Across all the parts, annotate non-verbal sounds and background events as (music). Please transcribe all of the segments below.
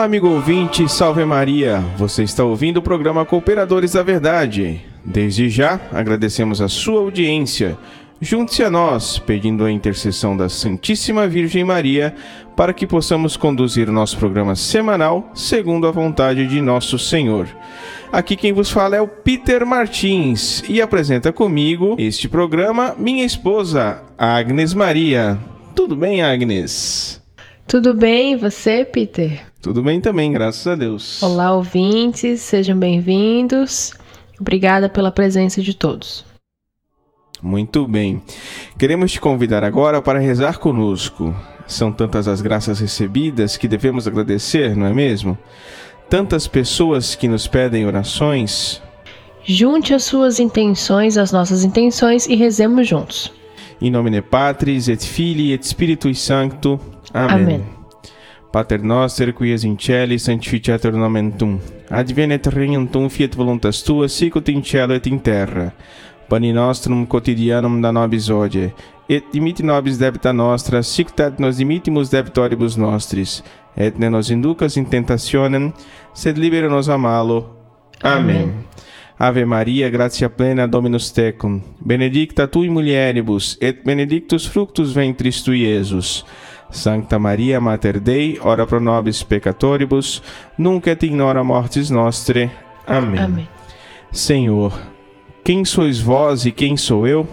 Olá, amigo ouvinte, salve Maria! Você está ouvindo o programa Cooperadores da Verdade. Desde já, agradecemos a sua audiência. Junte-se a nós, pedindo a intercessão da Santíssima Virgem Maria, para que possamos conduzir o nosso programa semanal segundo a vontade de nosso Senhor. Aqui quem vos fala é o Peter Martins e apresenta comigo este programa minha esposa, Agnes Maria. Tudo bem, Agnes? Tudo bem, e você, Peter? Tudo bem também, graças a Deus. Olá, ouvintes, sejam bem-vindos. Obrigada pela presença de todos. Muito bem. Queremos te convidar agora para rezar conosco. São tantas as graças recebidas que devemos agradecer, não é mesmo? Tantas pessoas que nos pedem orações. Junte as suas intenções às nossas intenções e rezemos juntos. In nomine Patris et Filii et Spiritui Sancto. Amen. Amém. Pater noster qui es in celi sanctificetur nomen tuum. Advenet regnum tuum fiat voluntas tua sicut in cielo et in terra. Pani nostrum quotidianum da nobis hodie, et dimitti nobis debita nostra, sicut et nos dimittimus debitoribus nostris, et ne nos inducas in tentationem, sed libera nos a malo. Amém. Ave Maria, gratia plena, Dominus tecum, benedicta tui mulieribus, et benedictus fructus ventris tui, Iesus. Sancta Maria, Mater Dei, ora pro nobis peccatoribus, nunc et in hora mortis nostre. Amém. Amém. Senhor, quem sois vós e quem sou eu?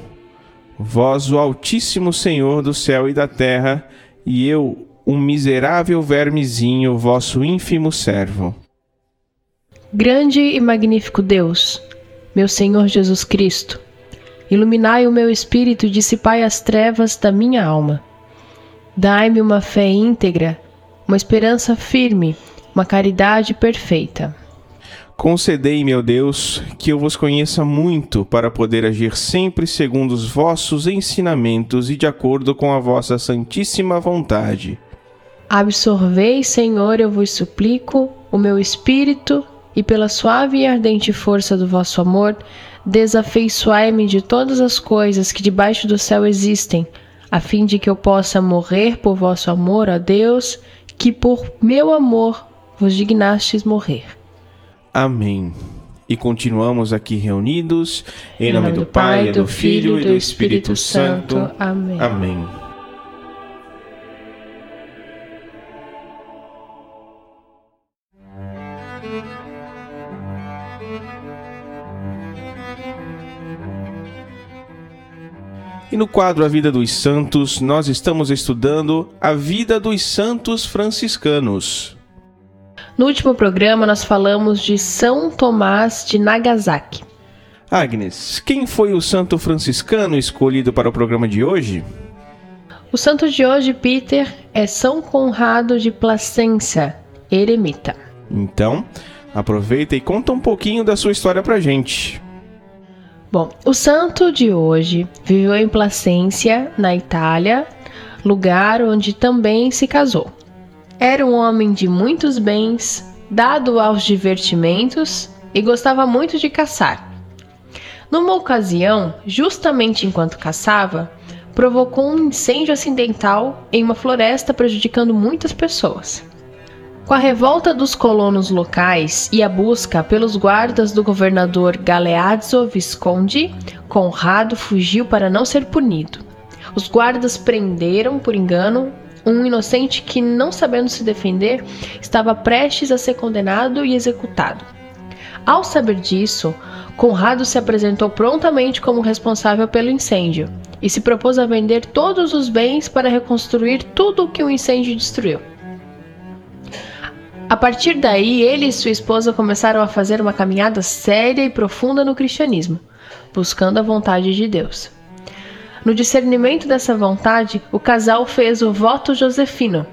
Vós, o Altíssimo Senhor do céu e da terra, e eu, um miserável vermezinho, vosso ínfimo servo. Grande e magnífico Deus, meu Senhor Jesus Cristo, iluminai o meu espírito e dissipai as trevas da minha alma. Dai-me uma fé íntegra, uma esperança firme, uma caridade perfeita. Concedei, meu Deus, que eu vos conheça muito para poder agir sempre segundo os vossos ensinamentos e de acordo com a vossa santíssima vontade. Absorvei, Senhor, eu vos suplico, o meu espírito e pela suave e ardente força do vosso amor, desafeiçoai-me de todas as coisas que debaixo do céu existem, a fim de que eu possa morrer por vosso amor, ó Deus, que por meu amor vos dignastes morrer. Amém. E continuamos aqui reunidos em nome do Pai, do Filho e do Espírito Santo. Amém. Amém. E no quadro A Vida dos Santos, nós estamos estudando a vida dos santos franciscanos. No último programa, nós falamos de São Tomás de Nagasaki. Agnes, quem foi o santo franciscano escolhido para o programa de hoje? O santo de hoje, Peter, é São Conrado de Placência, eremita. Então, aproveita e conta um pouquinho da sua história pra gente. Bom, o santo de hoje viveu em Placência, na Itália, lugar onde também se casou. Era um homem de muitos bens, dado aos divertimentos e gostava muito de caçar. Numa ocasião, justamente enquanto caçava, provocou um incêndio acidental em uma floresta, prejudicando muitas pessoas. Com a revolta dos colonos locais e a busca pelos guardas do governador Galeazzo Visconde, Conrado fugiu para não ser punido. Os guardas prenderam, por engano, um inocente que, não sabendo se defender, estava prestes a ser condenado e executado. Ao saber disso, Conrado se apresentou prontamente como responsável pelo incêndio e se propôs a vender todos os bens para reconstruir tudo o que o incêndio destruiu. A partir daí, ele e sua esposa começaram a fazer uma caminhada séria e profunda no cristianismo, buscando a vontade de Deus. No discernimento dessa vontade, o casal fez o voto josefino.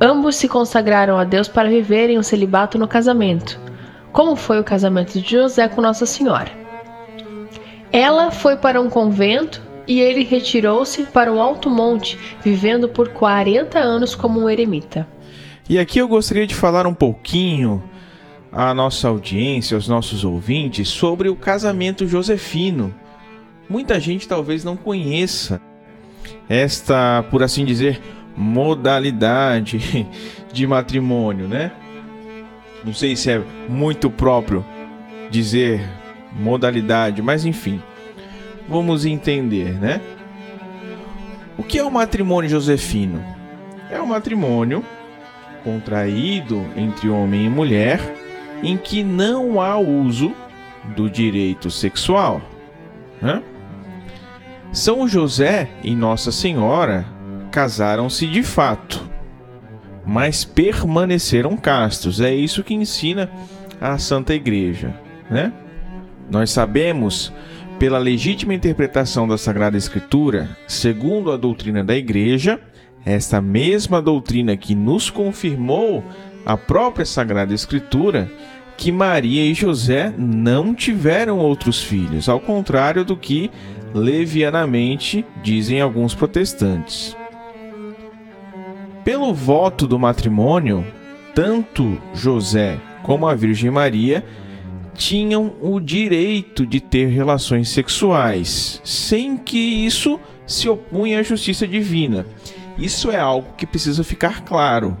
Ambos se consagraram a Deus para viverem o celibato no casamento, como foi o casamento de José com Nossa Senhora. Ela foi para um convento e ele retirou-se para um alto monte, vivendo por 40 anos como um eremita. E aqui eu gostaria de falar um pouquinho à nossa audiência, aos nossos ouvintes, sobre o casamento josefino. Muita gente talvez não conheça esta, por assim dizer, modalidade (laughs) de matrimônio, né? Não sei se é muito próprio dizer modalidade, mas enfim, vamos entender, né? O que é o matrimônio josefino? É um matrimônio contraído entre homem e mulher em que não há uso do direito sexual. Né? São José e Nossa Senhora casaram-se de fato, mas permaneceram castos. É isso que ensina a Santa Igreja, né? Nós sabemos, pela legítima interpretação da Sagrada Escritura, segundo a doutrina da Igreja, esta mesma doutrina que nos confirmou a própria Sagrada Escritura, que Maria e José não tiveram outros filhos, ao contrário do que levianamente dizem alguns protestantes. Pelo voto do matrimônio, tanto José como a Virgem Maria tinham o direito de ter relações sexuais, sem que isso se opunha à justiça divina. Isso é algo que precisa ficar claro.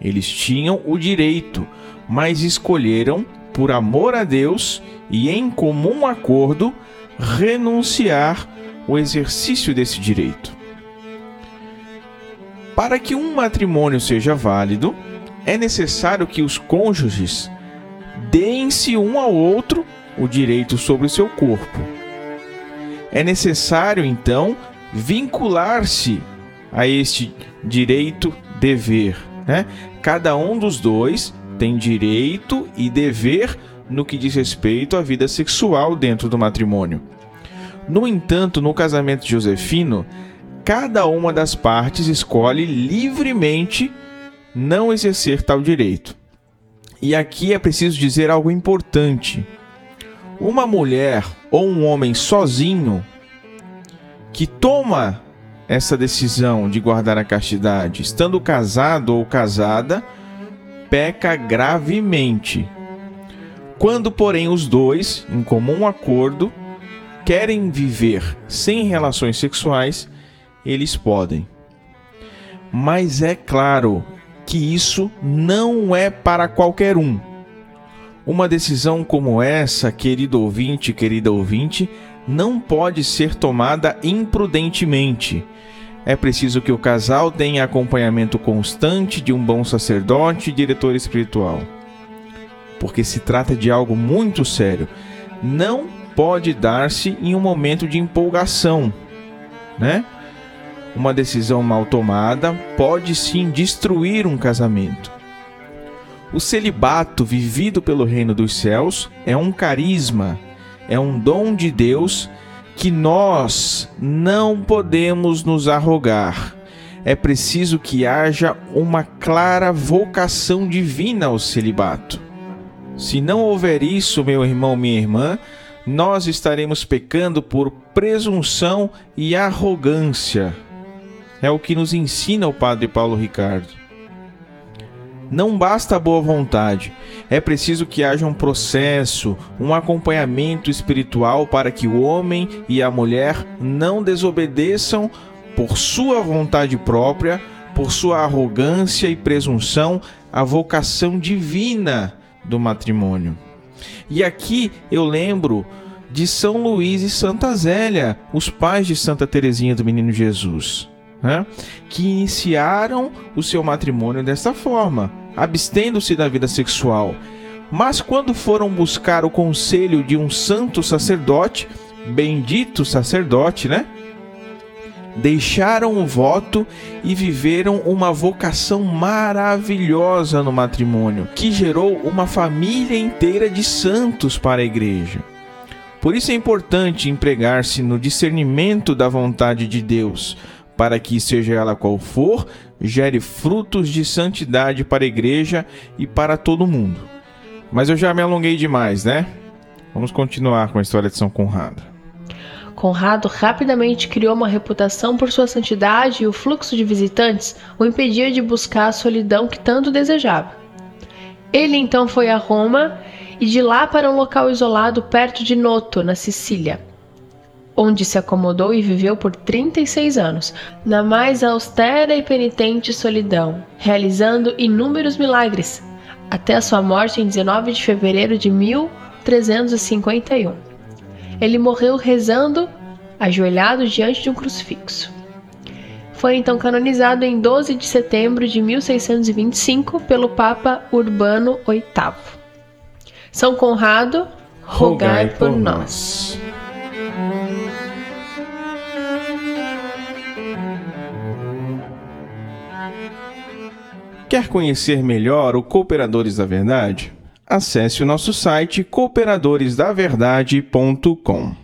Eles tinham o direito, mas escolheram, por amor a Deus e em comum acordo, renunciar o exercício desse direito. Para que um matrimônio seja válido, é necessário que os cônjuges deem-se um ao outro o direito sobre o seu corpo. É necessário, então, vincular-se a este direito dever. Né? Cada um dos dois tem direito e dever no que diz respeito à vida sexual dentro do matrimônio. No entanto, no casamento josefino, cada uma das partes escolhe livremente não exercer tal direito. E aqui é preciso dizer algo importante. Uma mulher ou um homem sozinho que toma essa decisão de guardar a castidade, estando casado ou casada, peca gravemente. Quando, porém, os dois, em comum acordo, querem viver sem relações sexuais, eles podem. Mas é claro que isso não é para qualquer um. Uma decisão como essa, querido ouvinte, querida ouvinte, não pode ser tomada imprudentemente. É preciso que o casal tenha acompanhamento constante de um bom sacerdote e diretor espiritual. Porque se trata de algo muito sério. Não pode dar-se em um momento de empolgação, né? Uma decisão mal tomada pode sim destruir um casamento. O celibato vivido pelo reino dos céus é um carisma, é um dom de Deus que nós não podemos nos arrogar. É preciso que haja uma clara vocação divina ao celibato. Se não houver isso, meu irmão, minha irmã, nós estaremos pecando por presunção e arrogância. É o que nos ensina o Padre Paulo Ricardo. Não basta a boa vontade, é preciso que haja um processo, um acompanhamento espiritual para que o homem e a mulher não desobedeçam por sua vontade própria, por sua arrogância e presunção, a vocação divina do matrimônio. E aqui eu lembro de São Luís e Santa Zélia, os pais de Santa Teresinha do Menino Jesus, né? que iniciaram o seu matrimônio dessa forma abstendo-se da vida sexual. Mas quando foram buscar o conselho de um santo sacerdote, bendito sacerdote, né? Deixaram o voto e viveram uma vocação maravilhosa no matrimônio, que gerou uma família inteira de santos para a igreja. Por isso é importante empregar-se no discernimento da vontade de Deus, para que, seja ela qual for, gere frutos de santidade para a igreja e para todo mundo. Mas eu já me alonguei demais, né? Vamos continuar com a história de São Conrado. Conrado rapidamente criou uma reputação por sua santidade e o fluxo de visitantes o impedia de buscar a solidão que tanto desejava. Ele então foi a Roma e de lá para um local isolado perto de Noto, na Sicília. Onde se acomodou e viveu por 36 anos, na mais austera e penitente solidão, realizando inúmeros milagres, até a sua morte em 19 de fevereiro de 1351. Ele morreu rezando, ajoelhado diante de um crucifixo. Foi então canonizado em 12 de setembro de 1625 pelo Papa Urbano VIII. São Conrado, rogai, por, por nós. Quer conhecer melhor o Cooperadores da Verdade? Acesse o nosso site cooperadoresdaverdade.com.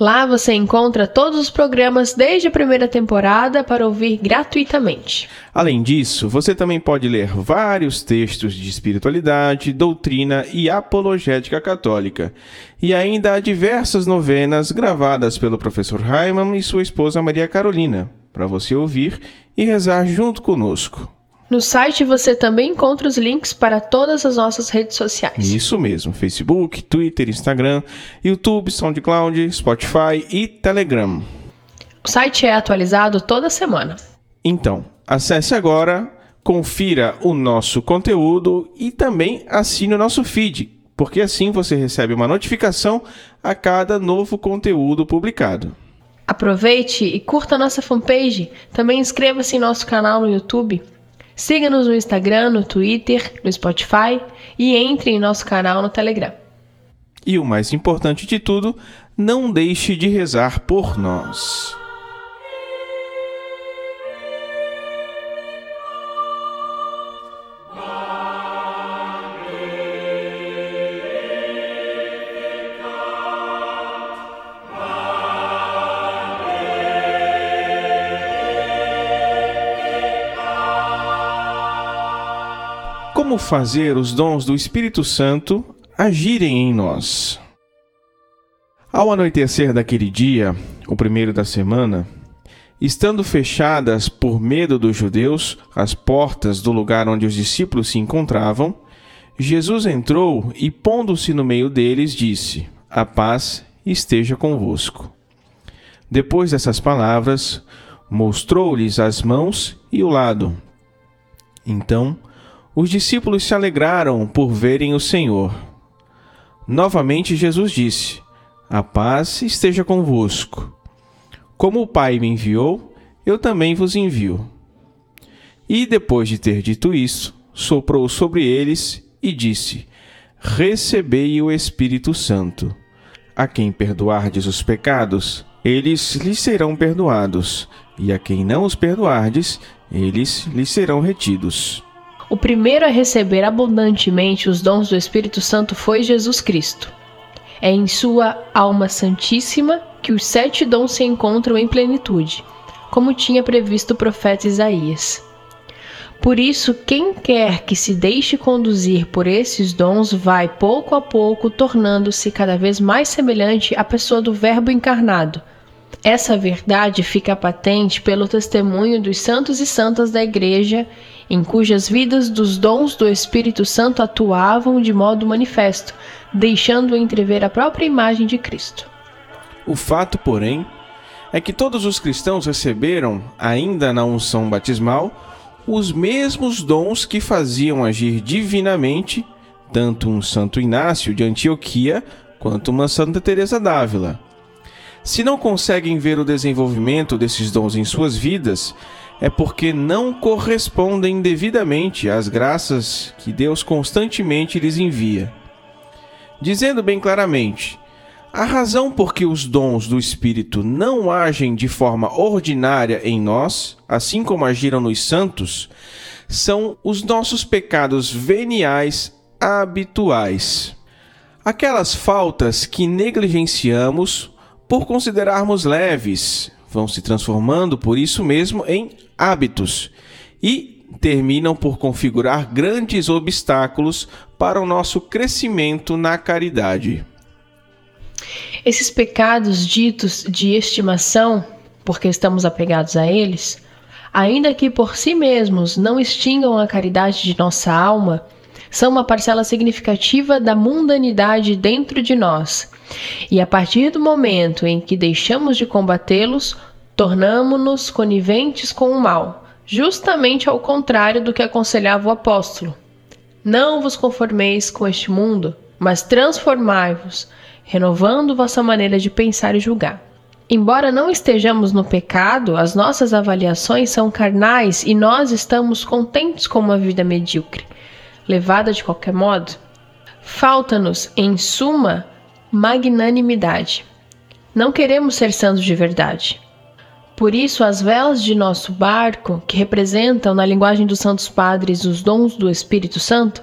Lá você encontra todos os programas desde a primeira temporada para ouvir gratuitamente. Além disso, você também pode ler vários textos de espiritualidade, doutrina e apologética católica. E ainda há diversas novenas gravadas pelo professor Raiman e sua esposa Maria Carolina, para você ouvir e rezar junto conosco. No site você também encontra os links para todas as nossas redes sociais. Isso mesmo: Facebook, Twitter, Instagram, YouTube, SoundCloud, Spotify e Telegram. O site é atualizado toda semana. Então, acesse agora, confira o nosso conteúdo e também assine o nosso feed, porque assim você recebe uma notificação a cada novo conteúdo publicado. Aproveite e curta nossa fanpage. Também inscreva-se em nosso canal no YouTube Siga-nos no Instagram, no Twitter, no Spotify e entre em nosso canal no Telegram. E o mais importante de tudo, não deixe de rezar por nós. Como fazer os dons do Espírito Santo agirem em nós. Ao anoitecer daquele dia, o primeiro da semana, estando fechadas por medo dos judeus as portas do lugar onde os discípulos se encontravam, Jesus entrou e, pondo-se no meio deles, disse: A paz esteja convosco. Depois dessas palavras, mostrou-lhes as mãos e o lado. Então, os discípulos se alegraram por verem o Senhor. Novamente Jesus disse: A paz esteja convosco. Como o Pai me enviou, eu também vos envio. E depois de ter dito isso, soprou sobre eles e disse: Recebei o Espírito Santo. A quem perdoardes os pecados, eles lhes serão perdoados, e a quem não os perdoardes, eles lhes serão retidos. O primeiro a receber abundantemente os dons do Espírito Santo foi Jesus Cristo. É em sua alma santíssima que os sete dons se encontram em plenitude, como tinha previsto o profeta Isaías. Por isso, quem quer que se deixe conduzir por esses dons vai pouco a pouco tornando-se cada vez mais semelhante à pessoa do Verbo encarnado. Essa verdade fica patente pelo testemunho dos santos e santas da Igreja em cujas vidas dos dons do Espírito Santo atuavam de modo manifesto, deixando entrever a própria imagem de Cristo. O fato, porém, é que todos os cristãos receberam, ainda na unção batismal, os mesmos dons que faziam agir divinamente tanto um Santo Inácio de Antioquia quanto uma Santa Teresa d'Ávila. Se não conseguem ver o desenvolvimento desses dons em suas vidas, é porque não correspondem devidamente às graças que Deus constantemente lhes envia. Dizendo bem claramente, a razão por que os dons do Espírito não agem de forma ordinária em nós, assim como agiram nos santos, são os nossos pecados veniais habituais. Aquelas faltas que negligenciamos por considerarmos leves vão se transformando por isso mesmo em hábitos e terminam por configurar grandes obstáculos para o nosso crescimento na caridade. Esses pecados ditos de estimação, porque estamos apegados a eles, ainda que por si mesmos não extingam a caridade de nossa alma, são uma parcela significativa da mundanidade dentro de nós. E a partir do momento em que deixamos de combatê-los, tornamo-nos coniventes com o mal, justamente ao contrário do que aconselhava o apóstolo. Não vos conformeis com este mundo, mas transformai-vos, renovando vossa maneira de pensar e julgar. Embora não estejamos no pecado, as nossas avaliações são carnais e nós estamos contentes com uma vida medíocre, levada de qualquer modo. Falta-nos, em suma, magnanimidade. Não queremos ser santos de verdade. Por isso, as velas de nosso barco, que representam, na linguagem dos Santos Padres, os dons do Espírito Santo,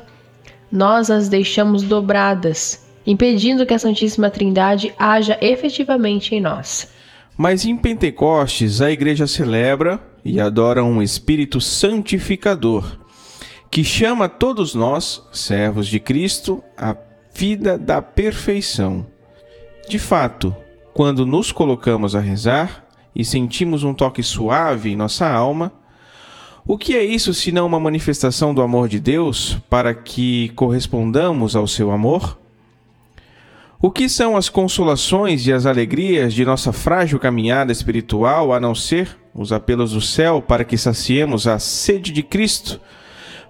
nós as deixamos dobradas impedindo que a Santíssima Trindade haja efetivamente em nós. Mas em Pentecostes, a igreja celebra e adora um Espírito santificador, que chama todos nós, servos de Cristo, à vida da perfeição. De fato, quando nos colocamos a rezar e sentimos um toque suave em nossa alma, o que é isso senão uma manifestação do amor de Deus para que correspondamos ao seu amor? O que são as consolações e as alegrias de nossa frágil caminhada espiritual a não ser os apelos do céu para que saciemos a sede de Cristo,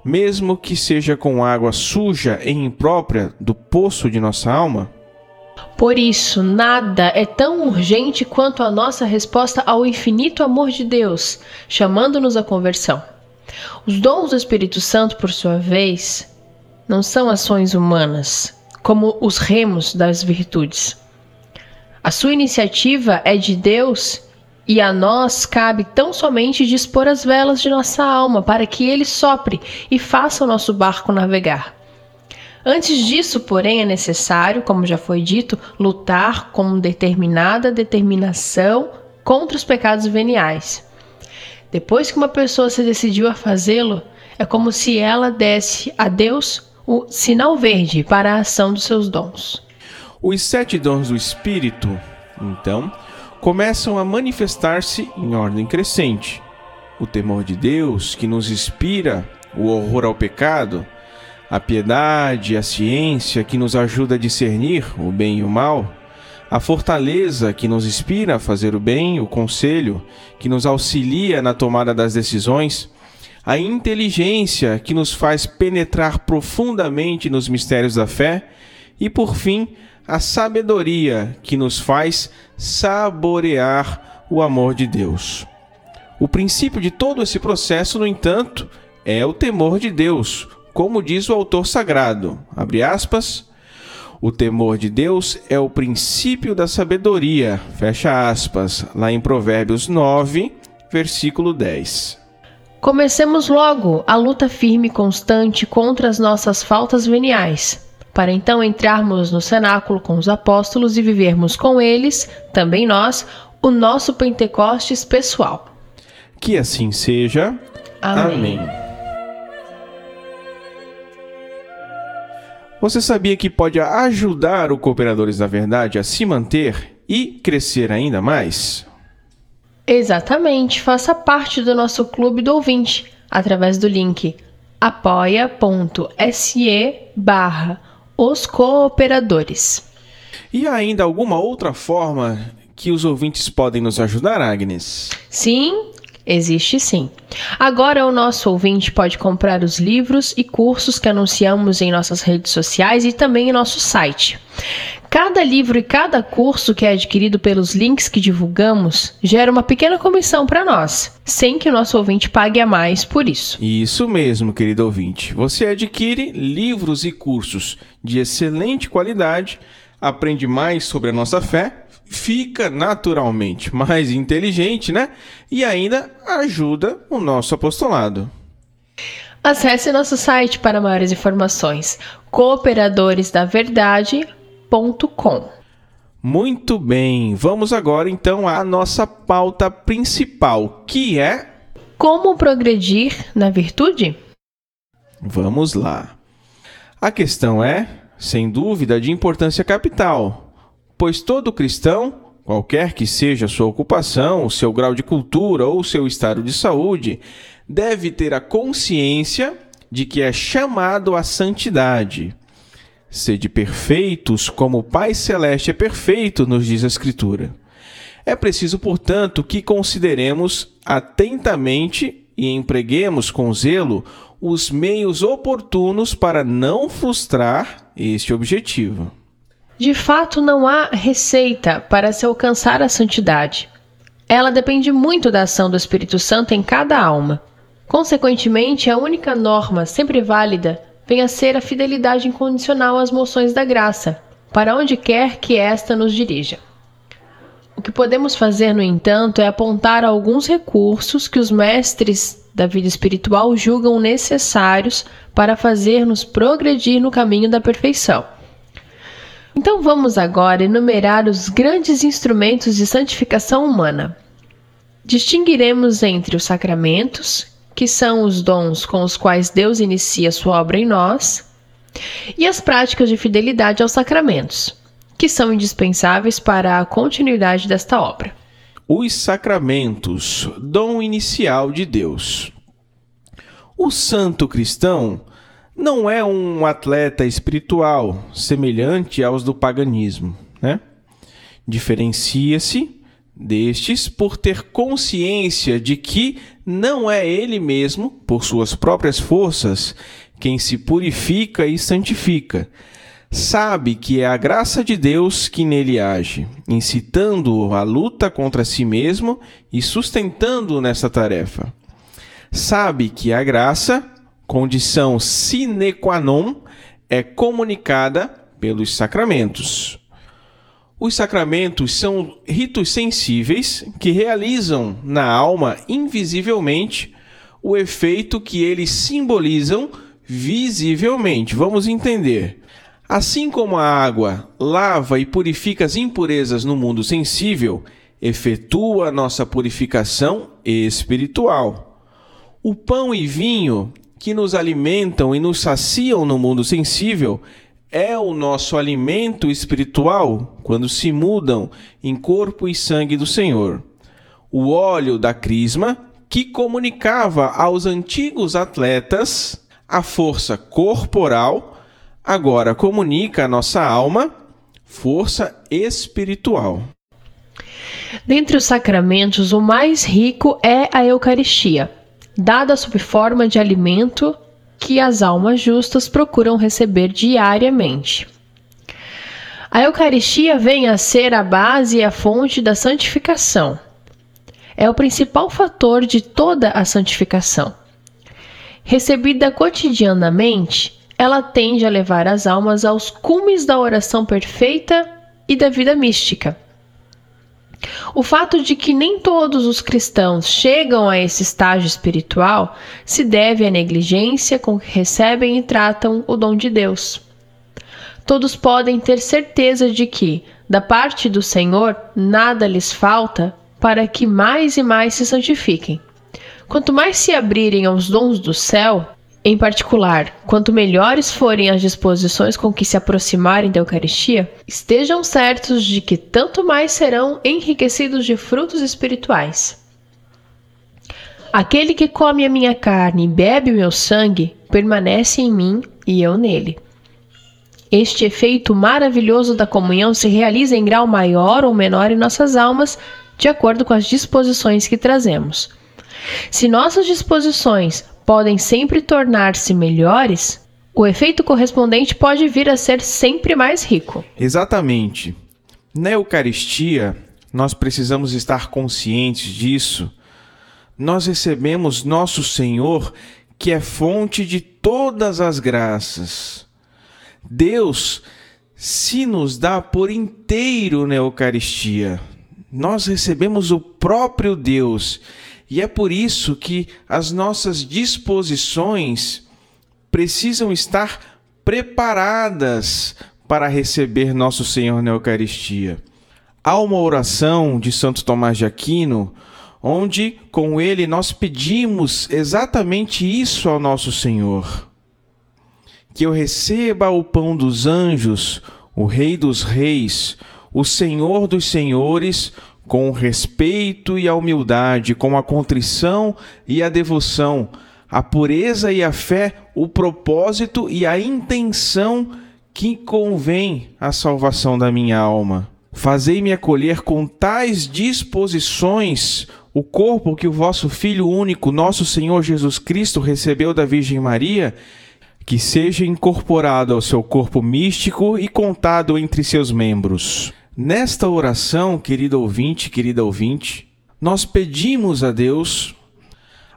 mesmo que seja com água suja e imprópria do poço de nossa alma? Por isso, nada é tão urgente quanto a nossa resposta ao infinito amor de Deus, chamando-nos à conversão. Os dons do Espírito Santo, por sua vez, não são ações humanas, como os remos das virtudes. A sua iniciativa é de Deus e a nós cabe tão somente dispor as velas de nossa alma para que ele sopre e faça o nosso barco navegar. Antes disso, porém, é necessário, como já foi dito, lutar com determinada determinação contra os pecados veniais. Depois que uma pessoa se decidiu a fazê-lo, é como se ela desse a Deus o sinal verde para a ação dos seus dons. Os sete dons do Espírito, então, começam a manifestar-se em ordem crescente. O temor de Deus, que nos inspira o horror ao pecado, a piedade, a ciência, que nos ajuda a discernir o bem e o mal, a fortaleza que nos inspira a fazer o bem, o conselho que nos auxilia na tomada das decisões, a inteligência que nos faz penetrar profundamente nos mistérios da fé e, por fim, a sabedoria que nos faz saborear o amor de Deus. O princípio de todo esse processo, no entanto, é o temor de Deus, como diz o autor sagrado. Abre aspas. O temor de Deus é o princípio da sabedoria. Fecha aspas. Lá em Provérbios 9, versículo 10. Comecemos logo a luta firme e constante contra as nossas faltas veniais, para então entrarmos no cenáculo com os apóstolos e vivermos com eles, também nós, o nosso Pentecostes pessoal. Que assim seja. Amém. Amém. Você sabia que pode ajudar o Cooperadores da Verdade a se manter e crescer ainda mais? Exatamente, faça parte do nosso clube do ouvinte através do link apoia.se barra os cooperadores. E ainda alguma outra forma que os ouvintes podem nos ajudar, Agnes? Sim, existe sim. Agora o nosso ouvinte pode comprar os livros e cursos que anunciamos em nossas redes sociais e também em nosso site. Cada livro e cada curso que é adquirido pelos links que divulgamos gera uma pequena comissão para nós, sem que o nosso ouvinte pague a mais por isso. Isso mesmo, querido ouvinte. Você adquire livros e cursos de excelente qualidade, aprende mais sobre a nossa fé, fica naturalmente mais inteligente, né? E ainda ajuda o nosso apostolado. Acesse nosso site para maiores informações. Cooperadores da Muito bem, vamos agora então à nossa pauta principal, que é Como progredir na virtude? Vamos lá. A questão é, sem dúvida, de importância capital, pois todo cristão, qualquer que seja sua ocupação, seu grau de cultura ou seu estado de saúde, deve ter a consciência de que é chamado à santidade. Sede perfeitos, como o Pai Celeste é perfeito, nos diz a Escritura. É preciso, portanto, que consideremos atentamente e empreguemos com zelo os meios oportunos para não frustrar este objetivo. De fato, não há receita para se alcançar a santidade. Ela depende muito da ação do Espírito Santo em cada alma. Consequentemente, a única norma sempre válida vem a ser a fidelidade incondicional às moções da graça, para onde quer que esta nos dirija. O que podemos fazer, no entanto, é apontar alguns recursos que os mestres da vida espiritual julgam necessários para fazer-nos progredir no caminho da perfeição. Então vamos agora enumerar os grandes instrumentos de santificação humana. Distinguiremos entre os sacramentos, que são os dons com os quais Deus inicia sua obra em nós, e as práticas de fidelidade aos sacramentos, que são indispensáveis para a continuidade desta obra. Os sacramentos, dom inicial de Deus. O santo cristão não é um atleta espiritual semelhante aos do paganismo, né? Diferencia-se destes por ter consciência de que não é ele mesmo, por suas próprias forças, quem se purifica e santifica. Sabe que é a graça de Deus que nele age, incitando-o à luta contra si mesmo e sustentando-o nessa tarefa. Sabe que a graça, condição sine qua non, é comunicada pelos sacramentos. Os sacramentos são ritos sensíveis que realizam na alma invisivelmente o efeito que eles simbolizam visivelmente. Vamos entender. Assim como a água lava e purifica as impurezas no mundo sensível, efetua nossa purificação espiritual. O pão e vinho que nos alimentam e nos saciam no mundo sensível é o nosso alimento espiritual quando se mudam em corpo e sangue do Senhor. O óleo da crisma, que comunicava aos antigos atletas a força corporal, agora comunica à nossa alma força espiritual. Dentre os sacramentos, o mais rico é a Eucaristia, dada sob forma de alimento que as almas justas procuram receber diariamente. A Eucaristia vem a ser a base e a fonte da santificação. É o principal fator de toda a santificação. Recebida cotidianamente, ela tende a levar as almas aos cumes da oração perfeita e da vida mística. O fato de que nem todos os cristãos chegam a esse estágio espiritual se deve à negligência com que recebem e tratam o dom de Deus. Todos podem ter certeza de que, da parte do Senhor, nada lhes falta para que mais e mais se santifiquem. Quanto mais se abrirem aos dons do céu, em particular, quanto melhores forem as disposições com que se aproximarem da Eucaristia, estejam certos de que tanto mais serão enriquecidos de frutos espirituais. Aquele que come a minha carne e bebe o meu sangue permanece em mim e eu nele. Este efeito maravilhoso da comunhão se realiza em grau maior ou menor em nossas almas, de acordo com as disposições que trazemos. Se nossas disposições podem sempre tornar-se melhores, o efeito correspondente pode vir a ser sempre mais rico. Exatamente. Na Eucaristia, nós precisamos estar conscientes disso. Nós recebemos nosso Senhor, que é fonte de todas as graças. Deus se nos dá por inteiro na Eucaristia. Nós recebemos o próprio Deus e é por isso que as nossas disposições precisam estar preparadas para receber nosso Senhor na Eucaristia. Há uma oração de Santo Tomás de Aquino, onde com ele nós pedimos exatamente isso ao nosso Senhor: que eu receba o pão dos anjos, o Rei dos Reis, o Senhor dos Senhores, com o respeito e a humildade, com a contrição e a devoção, a pureza e a fé, o propósito e a intenção que convém à salvação da minha alma. Fazei-me acolher com tais disposições o corpo que o vosso Filho único, nosso Senhor Jesus Cristo, recebeu da Virgem Maria, que seja incorporado ao seu corpo místico e contado entre seus membros. Nesta oração, querido ouvinte, querida ouvinte, nós pedimos a Deus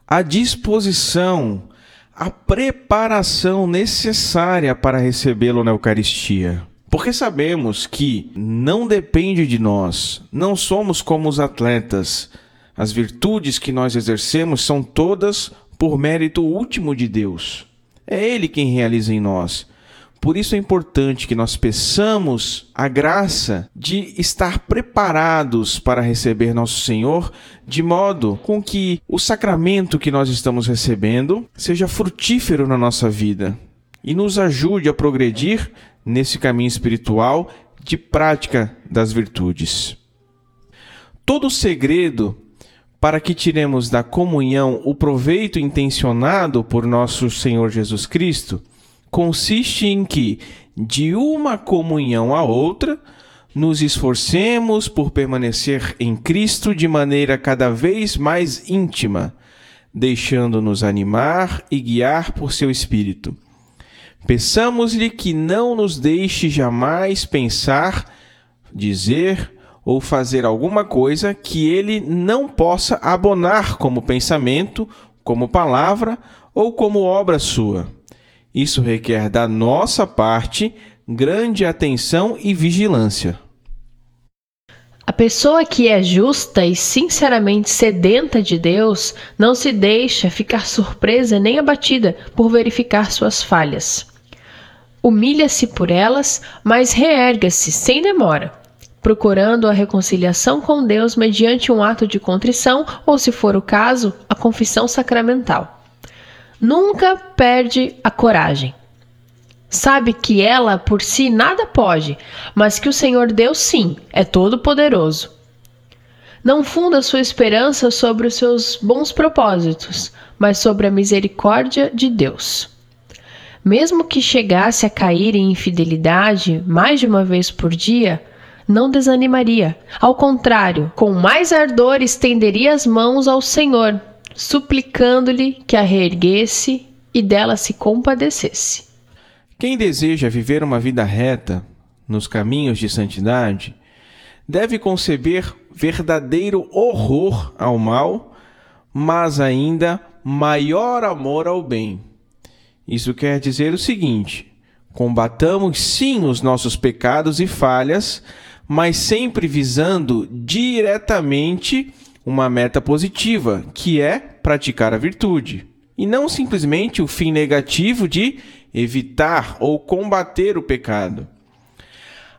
a disposição, a preparação necessária para recebê-lo na Eucaristia. Porque sabemos que não depende de nós, não somos como os atletas. As virtudes que nós exercemos são todas por mérito último de Deus. É Ele quem realiza em nós. Por isso é importante que nós peçamos a graça de estar preparados para receber nosso Senhor, de modo com que o sacramento que nós estamos recebendo seja frutífero na nossa vida e nos ajude a progredir nesse caminho espiritual de prática das virtudes. Todo o segredo para que tiremos da comunhão o proveito intencionado por nosso Senhor Jesus Cristo consiste em que, de uma comunhão a outra, nos esforcemos por permanecer em Cristo de maneira cada vez mais íntima, deixando-nos animar e guiar por seu Espírito. Peçamos-lhe que não nos deixe jamais pensar, dizer ou fazer alguma coisa que ele não possa abonar como pensamento, como palavra ou como obra sua isso requer da nossa parte grande atenção e vigilância. A pessoa que é justa e sinceramente sedenta de Deus não se deixa ficar surpresa nem abatida por verificar suas falhas. Humilha-se por elas, mas reerga-se sem demora, procurando a reconciliação com Deus mediante um ato de contrição ou, se for o caso, a confissão sacramental nunca perde a coragem. Sabe que ela por si nada pode, mas que o Senhor Deus sim é todo poderoso. Não funda sua esperança sobre os seus bons propósitos, mas sobre a misericórdia de Deus. Mesmo que chegasse a cair em infidelidade mais de uma vez por dia, não desanimaria. Ao contrário, com mais ardor estenderia as mãos ao Senhor suplicando-lhe que a reerguesse e dela se compadecesse. Quem deseja viver uma vida reta nos caminhos de santidade deve conceber verdadeiro horror ao mal, mas ainda maior amor ao bem. Isso quer dizer o seguinte: combatamos sim os nossos pecados e falhas, mas sempre visando diretamente uma meta positiva, que é praticar a virtude, e não simplesmente o fim negativo de evitar ou combater o pecado.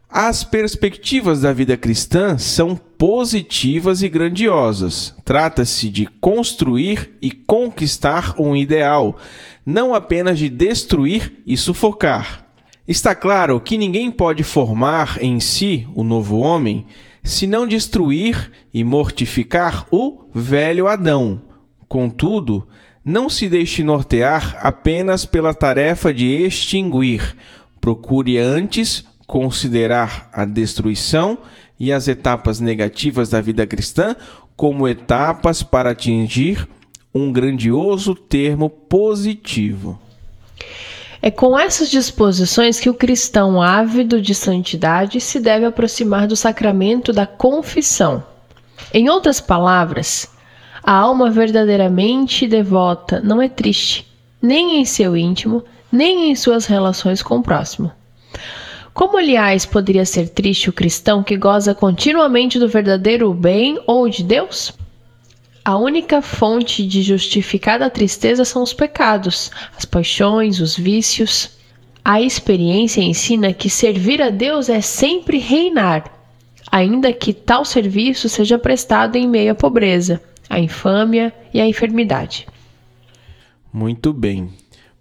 As perspectivas da vida cristã são positivas e grandiosas. Trata-se de construir e conquistar um ideal, não apenas de destruir e sufocar. Está claro que ninguém pode formar em si o novo homem se não destruir e mortificar o velho Adão. Contudo, não se deixe nortear apenas pela tarefa de extinguir. Procure antes considerar a destruição e as etapas negativas da vida cristã como etapas para atingir um grandioso termo positivo. É com essas disposições que o cristão ávido de santidade se deve aproximar do sacramento da confissão. Em outras palavras, a alma verdadeiramente devota não é triste, nem em seu íntimo, nem em suas relações com o próximo. Como, aliás, poderia ser triste o cristão que goza continuamente do verdadeiro bem ou de Deus? A única fonte de justificada tristeza são os pecados, as paixões, os vícios. A experiência ensina que servir a Deus é sempre reinar, ainda que tal serviço seja prestado em meio à pobreza, à infâmia e à enfermidade. Muito bem.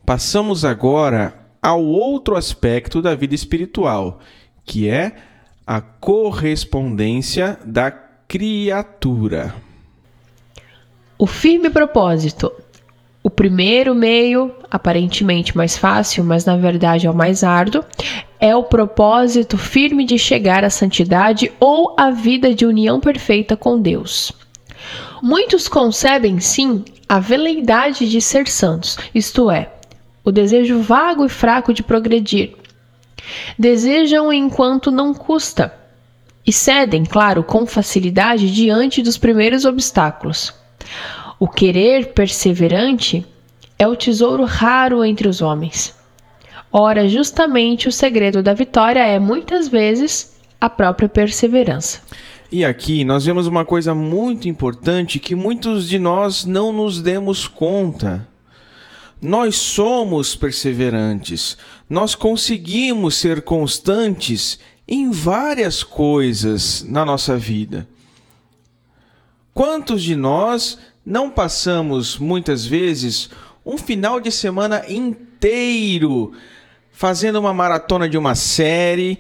Passamos agora ao outro aspecto da vida espiritual, que é a correspondência da criatura. O firme propósito, O primeiro meio, aparentemente mais fácil, mas na verdade é o mais árduo, é o propósito firme de chegar à santidade ou à vida de união perfeita com Deus. Muitos concebem sim a veleidade de ser santos, isto é, o desejo vago e fraco de progredir. Desejam enquanto não custa e cedem, claro, com facilidade diante dos primeiros obstáculos. O querer perseverante é o tesouro raro entre os homens. Ora, justamente o segredo da vitória é muitas vezes a própria perseverança. E aqui nós vemos uma coisa muito importante que muitos de nós não nos demos conta. Nós somos perseverantes, nós conseguimos ser constantes em várias coisas na nossa vida. Quantos de nós não passamos muitas vezes um final de semana inteiro fazendo uma maratona de uma série,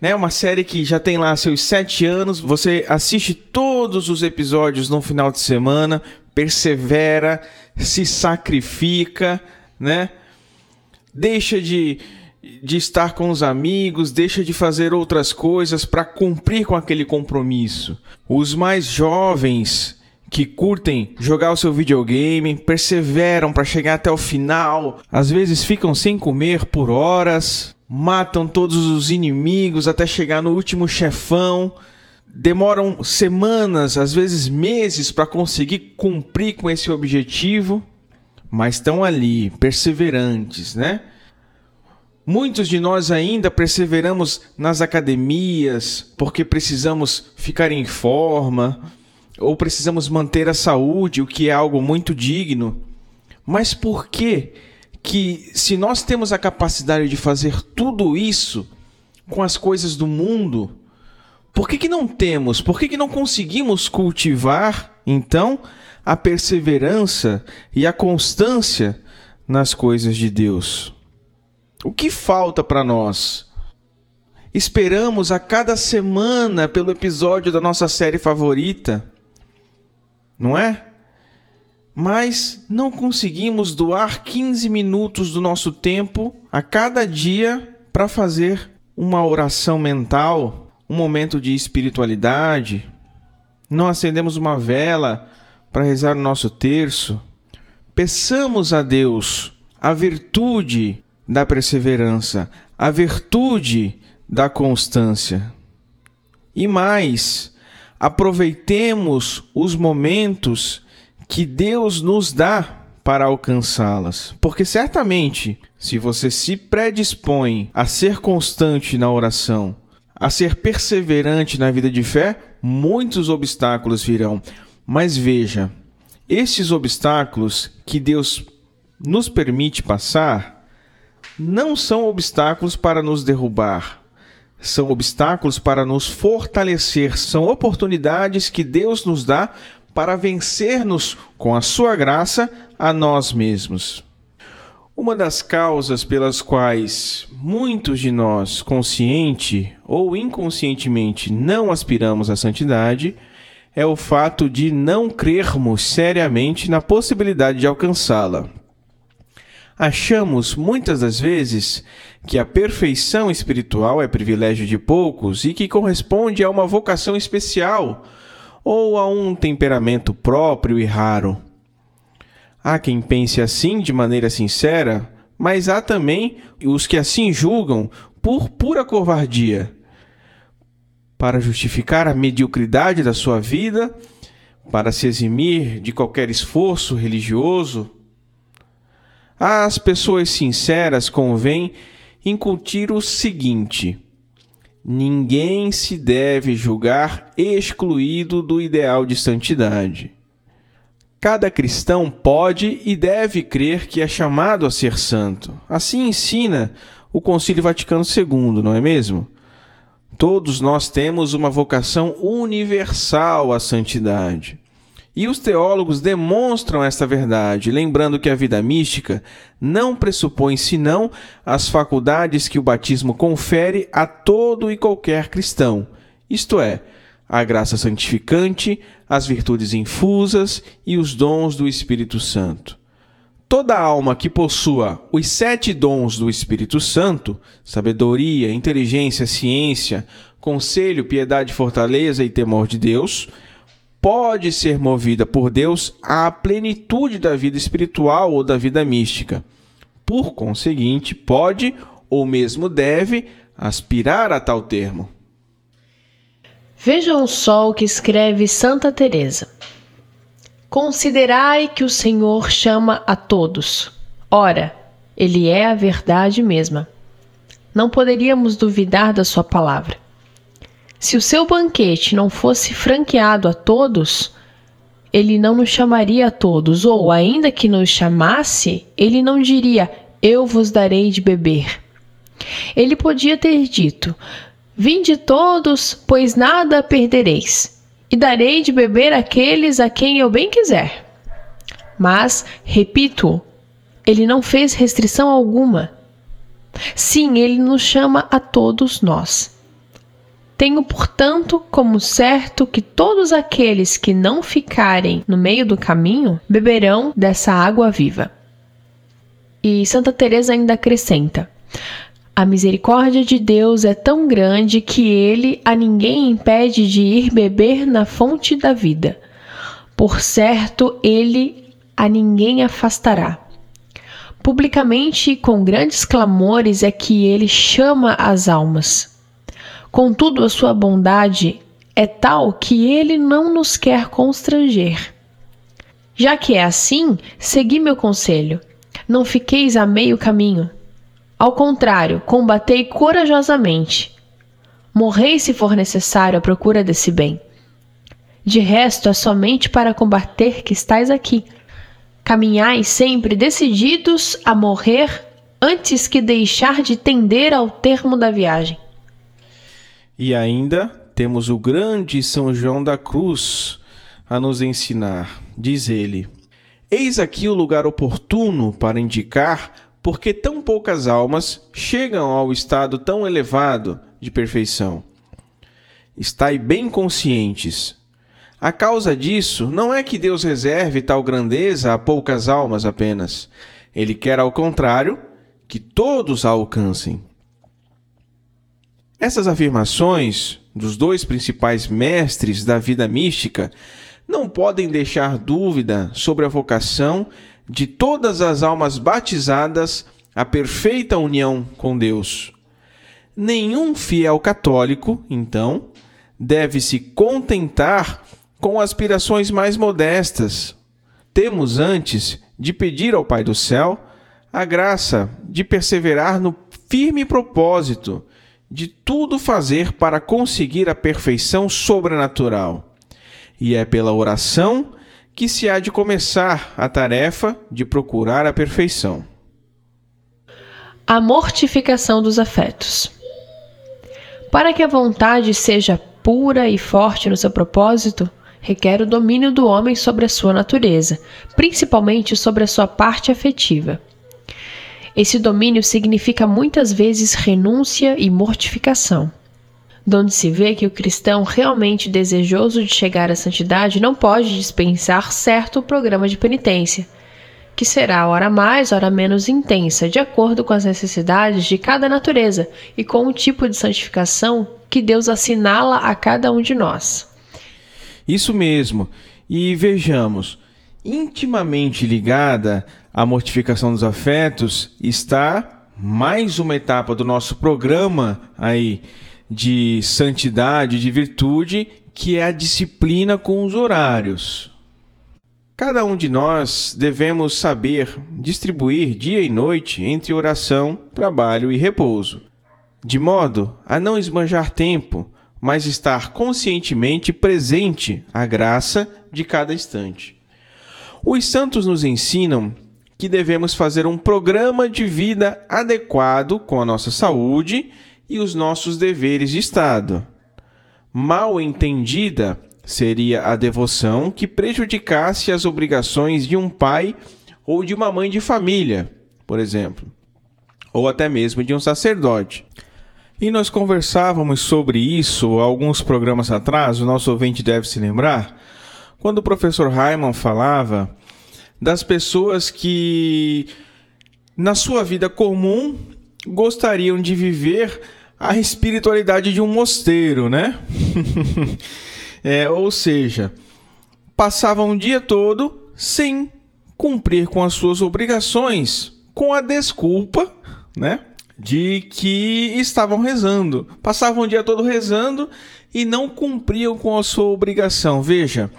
né? Uma série que já tem lá seus sete anos. Você assiste todos os episódios no final de semana, persevera, se sacrifica, né? Deixa de, de estar com os amigos, deixa de fazer outras coisas para cumprir com aquele compromisso. Os mais jovens que curtem jogar o seu videogame, perseveram para chegar até o final, às vezes ficam sem comer por horas, matam todos os inimigos até chegar no último chefão, demoram semanas, às vezes meses para conseguir cumprir com esse objetivo, mas estão ali, perseverantes, né? Muitos de nós ainda perseveramos nas academias porque precisamos ficar em forma ou precisamos manter a saúde, o que é algo muito digno. Mas por que que se nós temos a capacidade de fazer tudo isso com as coisas do mundo, por que, que não temos? Por que, que não conseguimos cultivar, então, a perseverança e a constância nas coisas de Deus? O que falta para nós? Esperamos a cada semana pelo episódio da nossa série favorita não é? Mas não conseguimos doar 15 minutos do nosso tempo a cada dia para fazer uma oração mental, um momento de espiritualidade. Não acendemos uma vela para rezar o nosso terço. Peçamos a Deus a virtude da perseverança, a virtude da constância. E mais, aproveitemos os momentos que Deus nos dá para alcançá-las. Porque certamente, se você se predispõe a ser constante na oração, a ser perseverante na vida de fé, muitos obstáculos virão. Mas veja, esses obstáculos que Deus nos permite passar não são obstáculos para nos derrubar, são obstáculos para nos fortalecer, são oportunidades que Deus nos dá para vencer-nos com a sua graça a nós mesmos. Uma das causas pelas quais muitos de nós, consciente ou inconscientemente, não aspiramos à santidade é o fato de não crermos seriamente na possibilidade de alcançá-la. Achamos muitas das vezes que a perfeição espiritual é privilégio de poucos e que corresponde a uma vocação especial ou a um temperamento próprio e raro. Há quem pense assim de maneira sincera, mas há também os que assim julgam por pura covardia, para justificar a mediocridade da sua vida, para se eximir de qualquer esforço religioso. Às pessoas sinceras convém incutir o seguinte: ninguém se deve julgar excluído do ideal de santidade. Cada cristão pode e deve crer que é chamado a ser santo. Assim ensina o Concílio Vaticano II, não é mesmo? Todos nós temos uma vocação universal à santidade. E os teólogos demonstram esta verdade, lembrando que a vida mística não pressupõe senão as faculdades que o batismo confere a todo e qualquer cristão, isto é, a graça santificante, as virtudes infusas e os dons do Espírito Santo. Toda alma que possua os sete dons do Espírito Santo sabedoria, inteligência, ciência, conselho, piedade, fortaleza e temor de Deus pode ser movida por Deus à plenitude da vida espiritual ou da vida mística. Por conseguinte, pode ou mesmo deve aspirar a tal termo. Vejam só o que escreve Santa Teresa. Considerai que o Senhor chama a todos. Ora, ele é a verdade mesma. Não poderíamos duvidar da sua palavra. Se o seu banquete não fosse franqueado a todos, ele não nos chamaria a todos, ou ainda que nos chamasse, ele não diria: Eu vos darei de beber. Ele podia ter dito: Vinde todos, pois nada perdereis, e darei de beber àqueles a quem eu bem quiser. Mas, repito, ele não fez restrição alguma. Sim, ele nos chama a todos nós. Tenho, portanto, como certo que todos aqueles que não ficarem no meio do caminho beberão dessa água viva. E Santa Teresa ainda acrescenta: a misericórdia de Deus é tão grande que ele a ninguém impede de ir beber na fonte da vida. Por certo, ele a ninguém afastará. Publicamente e com grandes clamores é que ele chama as almas. Contudo, a sua bondade é tal que ele não nos quer constranger. Já que é assim, segui meu conselho. Não fiqueis a meio caminho. Ao contrário, combatei corajosamente. Morrei se for necessário à procura desse bem. De resto, é somente para combater que estais aqui. Caminhai sempre decididos a morrer antes que deixar de tender ao termo da viagem. E ainda temos o grande São João da Cruz a nos ensinar. Diz ele: Eis aqui o lugar oportuno para indicar porque tão poucas almas chegam ao estado tão elevado de perfeição. Estai bem conscientes. A causa disso não é que Deus reserve tal grandeza a poucas almas apenas. Ele quer, ao contrário, que todos a alcancem. Essas afirmações dos dois principais mestres da vida mística não podem deixar dúvida sobre a vocação de todas as almas batizadas à perfeita união com Deus. Nenhum fiel católico, então, deve se contentar com aspirações mais modestas. Temos antes de pedir ao Pai do céu a graça de perseverar no firme propósito de tudo fazer para conseguir a perfeição sobrenatural. E é pela oração que se há de começar a tarefa de procurar a perfeição. A mortificação dos afetos. Para que a vontade seja pura e forte no seu propósito, requer o domínio do homem sobre a sua natureza, principalmente sobre a sua parte afetiva. Esse domínio significa muitas vezes renúncia e mortificação. Donde se vê que o cristão realmente desejoso de chegar à santidade não pode dispensar certo programa de penitência, que será hora mais, hora menos intensa, de acordo com as necessidades de cada natureza e com o tipo de santificação que Deus assinala a cada um de nós. Isso mesmo. E vejamos, intimamente ligada à mortificação dos afetos está mais uma etapa do nosso programa aí de santidade, de virtude, que é a disciplina com os horários. Cada um de nós devemos saber distribuir dia e noite entre oração, trabalho e repouso, de modo a não esbanjar tempo, mas estar conscientemente presente à graça de cada instante. Os santos nos ensinam que devemos fazer um programa de vida adequado com a nossa saúde e os nossos deveres de Estado. Mal entendida seria a devoção que prejudicasse as obrigações de um pai ou de uma mãe de família, por exemplo, ou até mesmo de um sacerdote. E nós conversávamos sobre isso alguns programas atrás, o nosso ouvinte deve se lembrar, quando o professor Raiman falava das pessoas que na sua vida comum gostariam de viver a espiritualidade de um mosteiro, né? (laughs) é, ou seja, passavam o dia todo sem cumprir com as suas obrigações, com a desculpa, né? De que estavam rezando. Passavam o dia todo rezando e não cumpriam com a sua obrigação. Veja,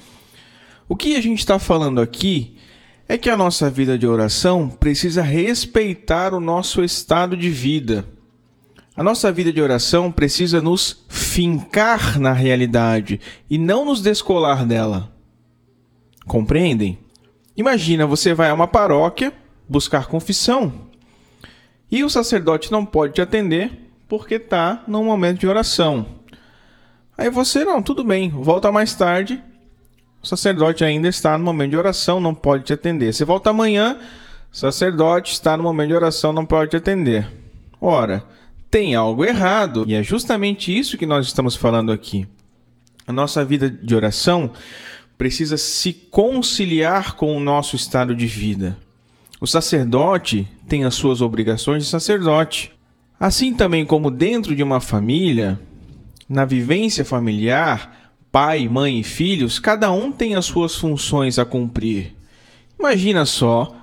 o que a gente está falando aqui é que a nossa vida de oração precisa respeitar o nosso estado de vida. A nossa vida de oração precisa nos fincar na realidade e não nos descolar dela. Compreendem? Imagina, você vai a uma paróquia buscar confissão e o sacerdote não pode te atender porque está num momento de oração. Aí você, não, tudo bem, volta mais tarde o sacerdote ainda está no momento de oração, não pode te atender. Você volta amanhã, o sacerdote está no momento de oração, não pode te atender. Ora, tem algo errado, e é justamente isso que nós estamos falando aqui. A nossa vida de oração precisa se conciliar com o nosso estado de vida. O sacerdote tem as suas obrigações de sacerdote. Assim também como dentro de uma família, na vivência familiar, pai, mãe e filhos, cada um tem as suas funções a cumprir. Imagina só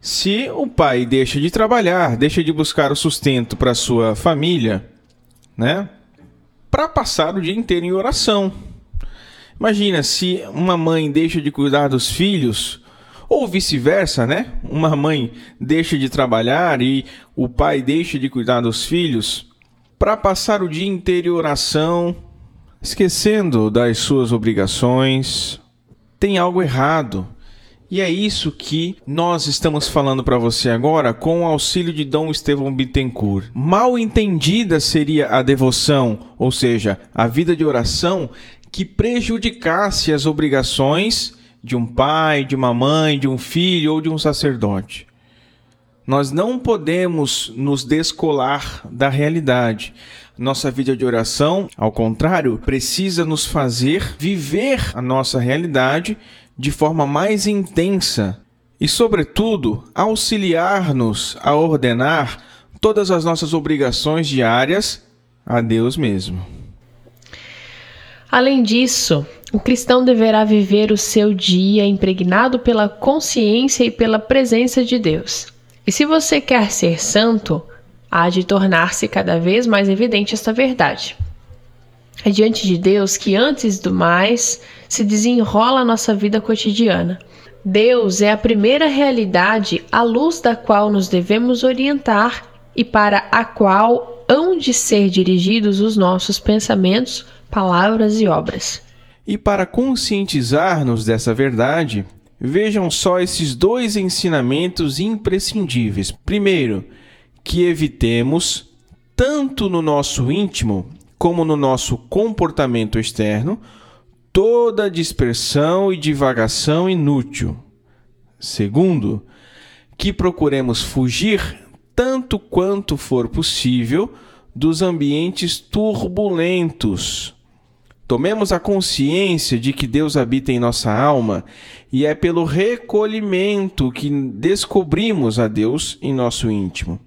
se o pai deixa de trabalhar, deixa de buscar o sustento para sua família, né? Para passar o dia inteiro em oração. Imagina se uma mãe deixa de cuidar dos filhos, ou vice-versa, né? Uma mãe deixa de trabalhar e o pai deixa de cuidar dos filhos para passar o dia inteiro em oração, esquecendo das suas obrigações, tem algo errado. E é isso que nós estamos falando para você agora com o auxílio de Dom Estevão Bittencourt. Mal entendida seria a devoção, ou seja, a vida de oração que prejudicasse as obrigações de um pai, de uma mãe, de um filho ou de um sacerdote. Nós não podemos nos descolar da realidade. Nossa vida de oração, ao contrário, precisa nos fazer viver a nossa realidade de forma mais intensa e, sobretudo, auxiliar-nos a ordenar todas as nossas obrigações diárias a Deus mesmo. Além disso, o cristão deverá viver o seu dia impregnado pela consciência e pela presença de Deus. E se você quer ser santo, há de tornar-se cada vez mais evidente esta verdade. É diante de Deus que, antes do mais, se desenrola a nossa vida cotidiana. Deus é a primeira realidade à luz da qual nos devemos orientar e para a qual hão de ser dirigidos os nossos pensamentos, palavras e obras. E para conscientizar-nos dessa verdade, vejam só esses dois ensinamentos imprescindíveis. Primeiro, que evitemos, tanto no nosso íntimo como no nosso comportamento externo, toda dispersão e divagação inútil. Segundo, que procuremos fugir, tanto quanto for possível, dos ambientes turbulentos. Tomemos a consciência de que Deus habita em nossa alma e é pelo recolhimento que descobrimos a Deus em nosso íntimo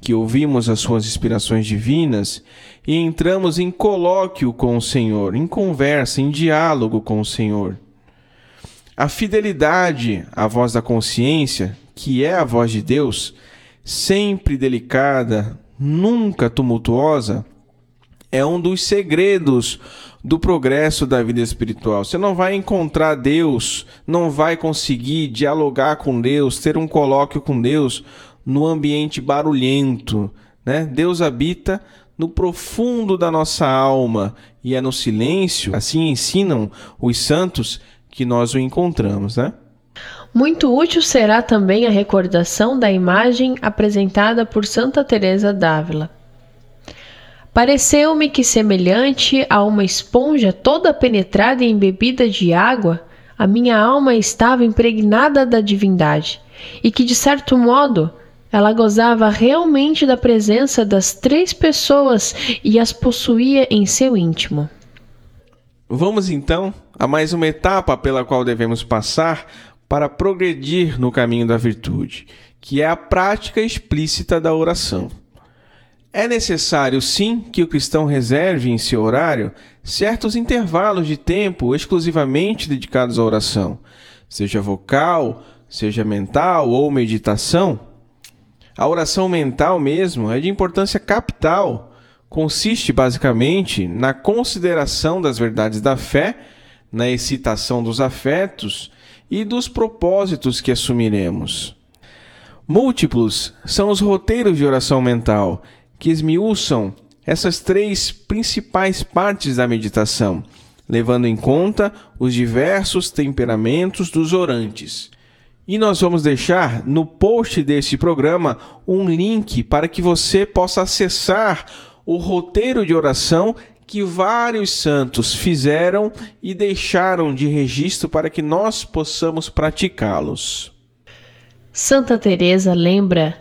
que ouvimos as suas inspirações divinas e entramos em colóquio com o Senhor, em conversa, em diálogo com o Senhor. A fidelidade à voz da consciência, que é a voz de Deus, sempre delicada, nunca tumultuosa, é um dos segredos do progresso da vida espiritual. Você não vai encontrar Deus, não vai conseguir dialogar com Deus, ter um colóquio com Deus no ambiente barulhento. Né? Deus habita no profundo da nossa alma e é no silêncio, assim ensinam os santos, que nós o encontramos. Né? Muito útil será também a recordação da imagem apresentada por Santa Teresa d'Ávila. Pareceu-me que semelhante a uma esponja toda penetrada e embebida de água, a minha alma estava impregnada da divindade, e que de certo modo ela gozava realmente da presença das três pessoas e as possuía em seu íntimo. Vamos então a mais uma etapa pela qual devemos passar para progredir no caminho da virtude, que é a prática explícita da oração. É necessário, sim, que o cristão reserve em seu horário certos intervalos de tempo exclusivamente dedicados à oração, seja vocal, seja mental ou meditação. A oração mental mesmo é de importância capital. Consiste basicamente na consideração das verdades da fé, na excitação dos afetos e dos propósitos que assumiremos. Múltiplos são os roteiros de oração mental que esmiuçam essas três principais partes da meditação, levando em conta os diversos temperamentos dos orantes. E nós vamos deixar no post deste programa um link para que você possa acessar o roteiro de oração que vários santos fizeram e deixaram de registro para que nós possamos praticá-los. Santa Teresa lembra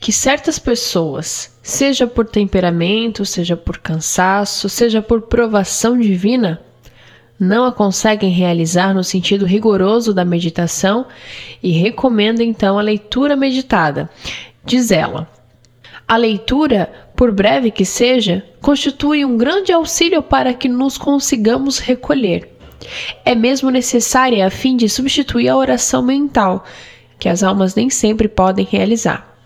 que certas pessoas, seja por temperamento, seja por cansaço, seja por provação divina, não a conseguem realizar no sentido rigoroso da meditação e recomenda então a leitura meditada. Diz ela: a leitura, por breve que seja, constitui um grande auxílio para que nos consigamos recolher. É mesmo necessária a fim de substituir a oração mental, que as almas nem sempre podem realizar.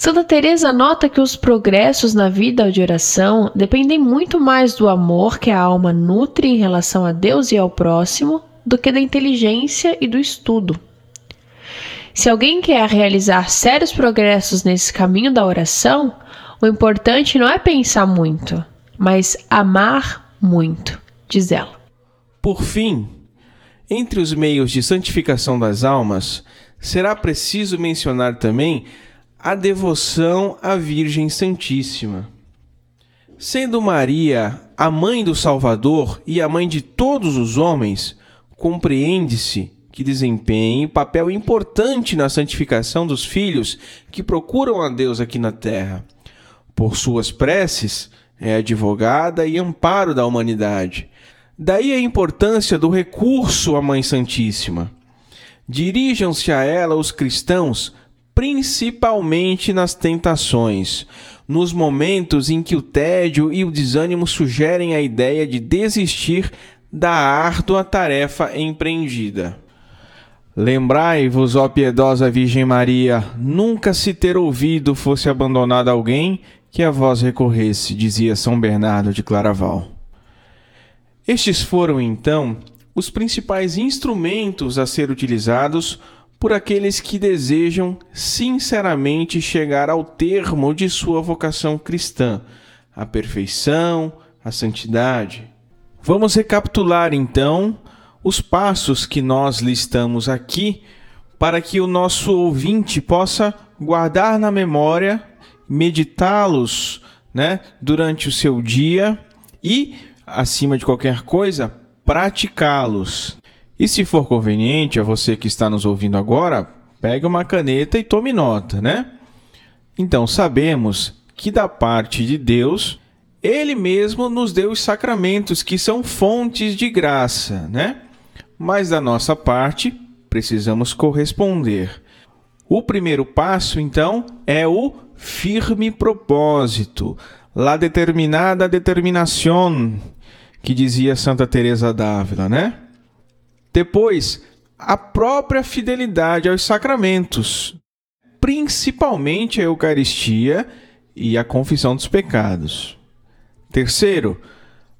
Santa Teresa nota que os progressos na vida de oração dependem muito mais do amor que a alma nutre em relação a Deus e ao próximo do que da inteligência e do estudo. Se alguém quer realizar sérios progressos nesse caminho da oração, o importante não é pensar muito, mas amar muito, diz ela. Por fim, entre os meios de santificação das almas, será preciso mencionar também a devoção à Virgem Santíssima. Sendo Maria a mãe do Salvador e a mãe de todos os homens, compreende-se que desempenhe papel importante na santificação dos filhos que procuram a Deus aqui na terra. Por suas preces, é advogada e amparo da humanidade. Daí a importância do recurso à Mãe Santíssima. Dirijam-se a ela os cristãos principalmente nas tentações, nos momentos em que o tédio e o desânimo sugerem a ideia de desistir da árdua tarefa empreendida. Lembrai-vos, ó piedosa Virgem Maria, nunca se ter ouvido fosse abandonado alguém que a vós recorresse, dizia São Bernardo de Claraval. Estes foram, então, os principais instrumentos a ser utilizados por aqueles que desejam sinceramente chegar ao termo de sua vocação cristã, a perfeição, a santidade. Vamos recapitular então os passos que nós listamos aqui para que o nosso ouvinte possa guardar na memória, meditá-los, né, durante o seu dia e, acima de qualquer coisa, praticá-los. E se for conveniente a você que está nos ouvindo agora, pegue uma caneta e tome nota, né? Então sabemos que da parte de Deus, ele mesmo nos deu os sacramentos que são fontes de graça, né? Mas da nossa parte, precisamos corresponder. O primeiro passo, então, é o firme propósito, la determinada determinação, que dizia Santa Teresa d'Ávila, né? Depois, a própria fidelidade aos sacramentos, principalmente a Eucaristia e a confissão dos pecados. Terceiro,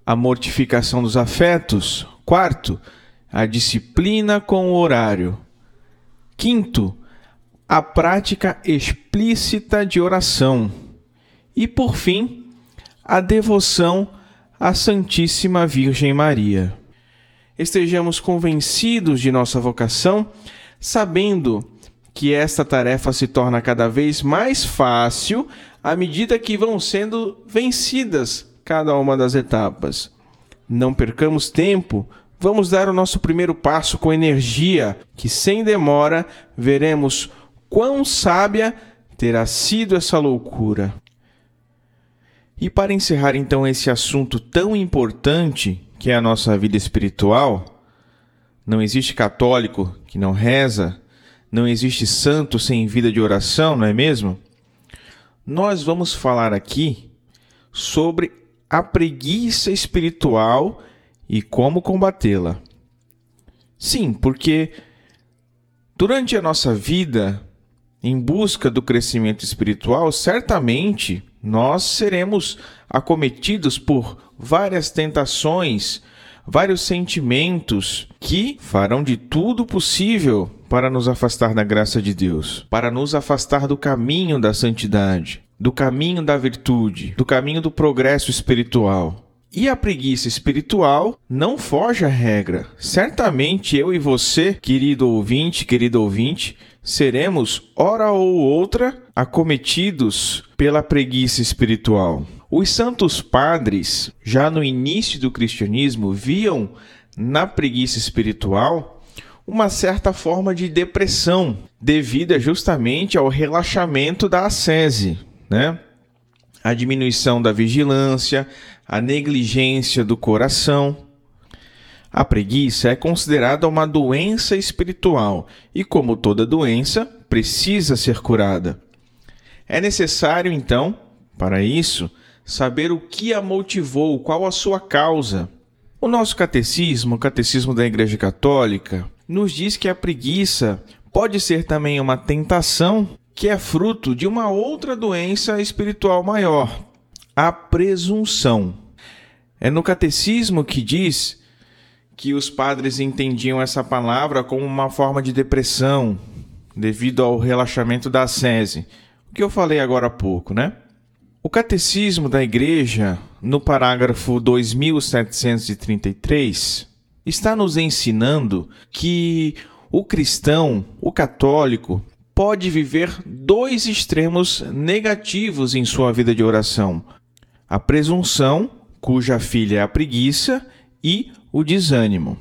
a mortificação dos afetos. Quarto, a disciplina com o horário. Quinto, a prática explícita de oração. E por fim, a devoção à Santíssima Virgem Maria estejamos convencidos de nossa vocação, sabendo que esta tarefa se torna cada vez mais fácil à medida que vão sendo vencidas cada uma das etapas. Não percamos tempo, vamos dar o nosso primeiro passo com energia, que sem demora veremos quão sábia terá sido essa loucura. E para encerrar então esse assunto tão importante, que é a nossa vida espiritual, Não existe católico que não reza, não existe santo sem vida de oração, não é mesmo? Nós vamos falar aqui sobre a preguiça espiritual e como combatê-la. Sim, porque durante a nossa vida, em busca do crescimento espiritual, certamente nós seremos acometidos por várias tentações, vários sentimentos que farão de tudo possível para nos afastar da graça de Deus, para nos afastar do caminho da santidade, do caminho da virtude, do caminho do progresso espiritual. E a preguiça espiritual não foge à regra. Certamente eu e você, querido ouvinte, querido ouvinte, seremos, hora ou outra, acometidos pela preguiça espiritual. Os santos padres, já no início do cristianismo, viam na preguiça espiritual uma certa forma de depressão, devida justamente ao relaxamento da ascese, né? A diminuição da vigilância, a negligência do coração. A preguiça é considerada uma doença espiritual e, como toda doença, precisa ser curada. É necessário, então, para isso, saber o que a motivou, qual a sua causa. O nosso catecismo, o catecismo da Igreja Católica, nos diz que a preguiça pode ser também uma tentação que é fruto de uma outra doença espiritual maior, a presunção. É no catecismo que diz que os padres entendiam essa palavra como uma forma de depressão devido ao relaxamento da sese, o que eu falei agora há pouco, né? O catecismo da igreja, no parágrafo 2733, está nos ensinando que o cristão, o católico, pode viver dois extremos negativos em sua vida de oração: a presunção, cuja filha é a preguiça, e o desânimo.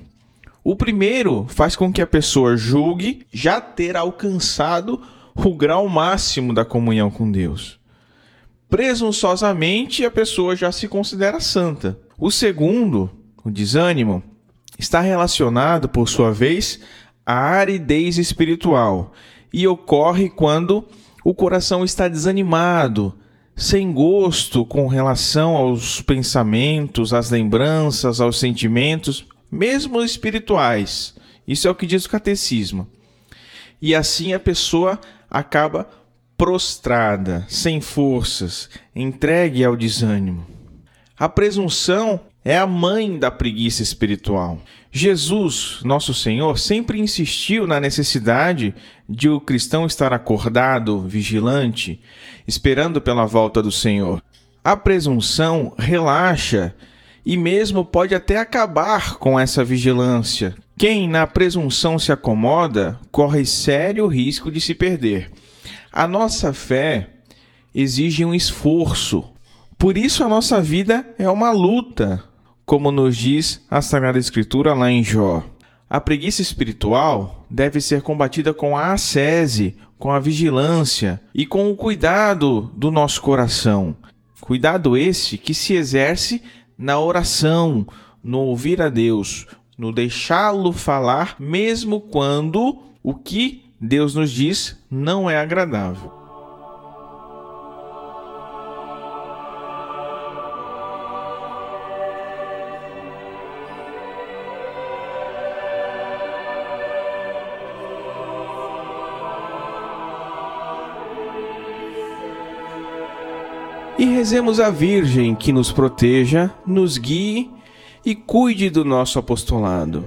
O primeiro faz com que a pessoa julgue já ter alcançado o grau máximo da comunhão com Deus. Presunçosamente, a pessoa já se considera santa. O segundo, o desânimo, está relacionado, por sua vez, à aridez espiritual e ocorre quando o coração está desanimado, sem gosto com relação aos pensamentos, às lembranças, aos sentimentos, mesmo espirituais. Isso é o que diz o catecismo. E assim a pessoa acaba prostrada, sem forças, entregue ao desânimo. A presunção é a mãe da preguiça espiritual. Jesus, nosso Senhor, sempre insistiu na necessidade de o cristão estar acordado, vigilante, esperando pela volta do Senhor. A presunção relaxa e mesmo pode até acabar com essa vigilância. Quem na presunção se acomoda corre sério risco de se perder. A nossa fé exige um esforço. Por isso a nossa vida é uma luta, como nos diz a Sagrada Escritura lá em Jó. A preguiça espiritual deve ser combatida com a ascese, com a vigilância e com o cuidado do nosso coração. Cuidado esse que se exerce na oração, no ouvir a Deus, no deixá-lo falar, mesmo quando o que Deus nos diz não é agradável. Rezemos a Virgem que nos proteja, nos guie e cuide do nosso apostolado.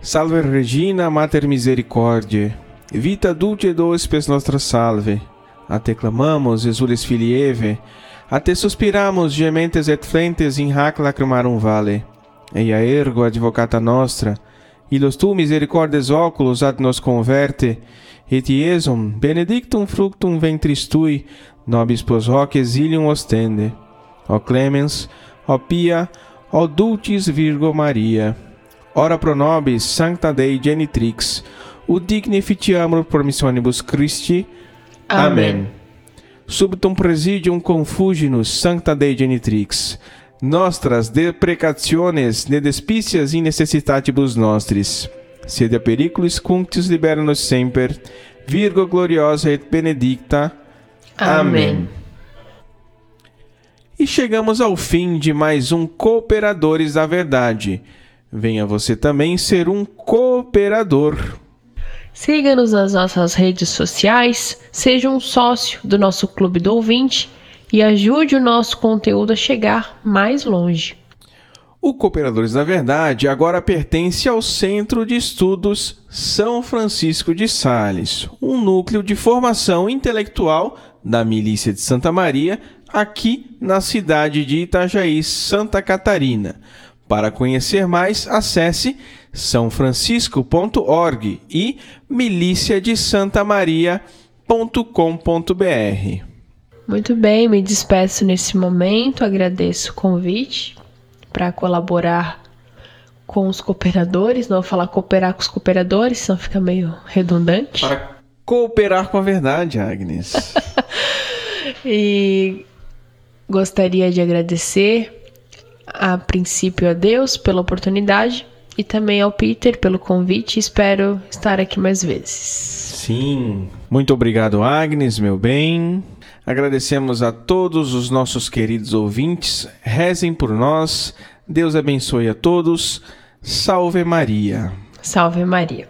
Salve Regina, Mater Misericordiae, vita dulce dos spes nostra salve. A te clamamos, exules filieve, a te suspiramos, gementes et flentes in hac lacrimarum vale. Eia ergo advocata nostra, illos tu misericordes oculos ad nos converte, et iesum benedictum fructum ventris tui, nobis pos hoc exilium ostende. Ó clemens, ó pia, ó dulcis Virgo Maria, ora pro nobis sancta Dei genitrix, ut dignificiamur promissionibus Christi. Amém. Amen. Subtum presidium confuginus sancta Dei genitrix, nostras deprecationes ne despicias in necessitatibus nostris. Sede a periculis cunctis libera-nos semper, Virgo gloriosa et benedicta. Amém. E chegamos ao fim de mais um Cooperadores da Verdade. Venha você também ser um cooperador. Siga-nos nas nossas redes sociais, seja um sócio do nosso Clube do Ouvinte e ajude o nosso conteúdo a chegar mais longe. O Cooperadores da Verdade agora pertence ao Centro de Estudos São Francisco de Sales, um núcleo de formação intelectual da Milícia de Santa Maria, aqui na cidade de Itajaí, Santa Catarina. Para conhecer mais, acesse sãofrancisco.org e miliciadesantamaria.com.br. Muito bem, me despeço nesse momento, agradeço o convite para colaborar com os cooperadores, não vou falar cooperar com os cooperadores, senão fica meio redundante. Para cooperar com a verdade, Agnes. (laughs) e gostaria de agradecer a princípio a Deus pela oportunidade e também ao Peter pelo convite. Espero estar aqui mais vezes. Sim. Muito obrigado, Agnes, meu bem. Agradecemos a todos os nossos queridos ouvintes. Rezem por nós. Deus abençoe a todos. Salve Maria. Salve Maria.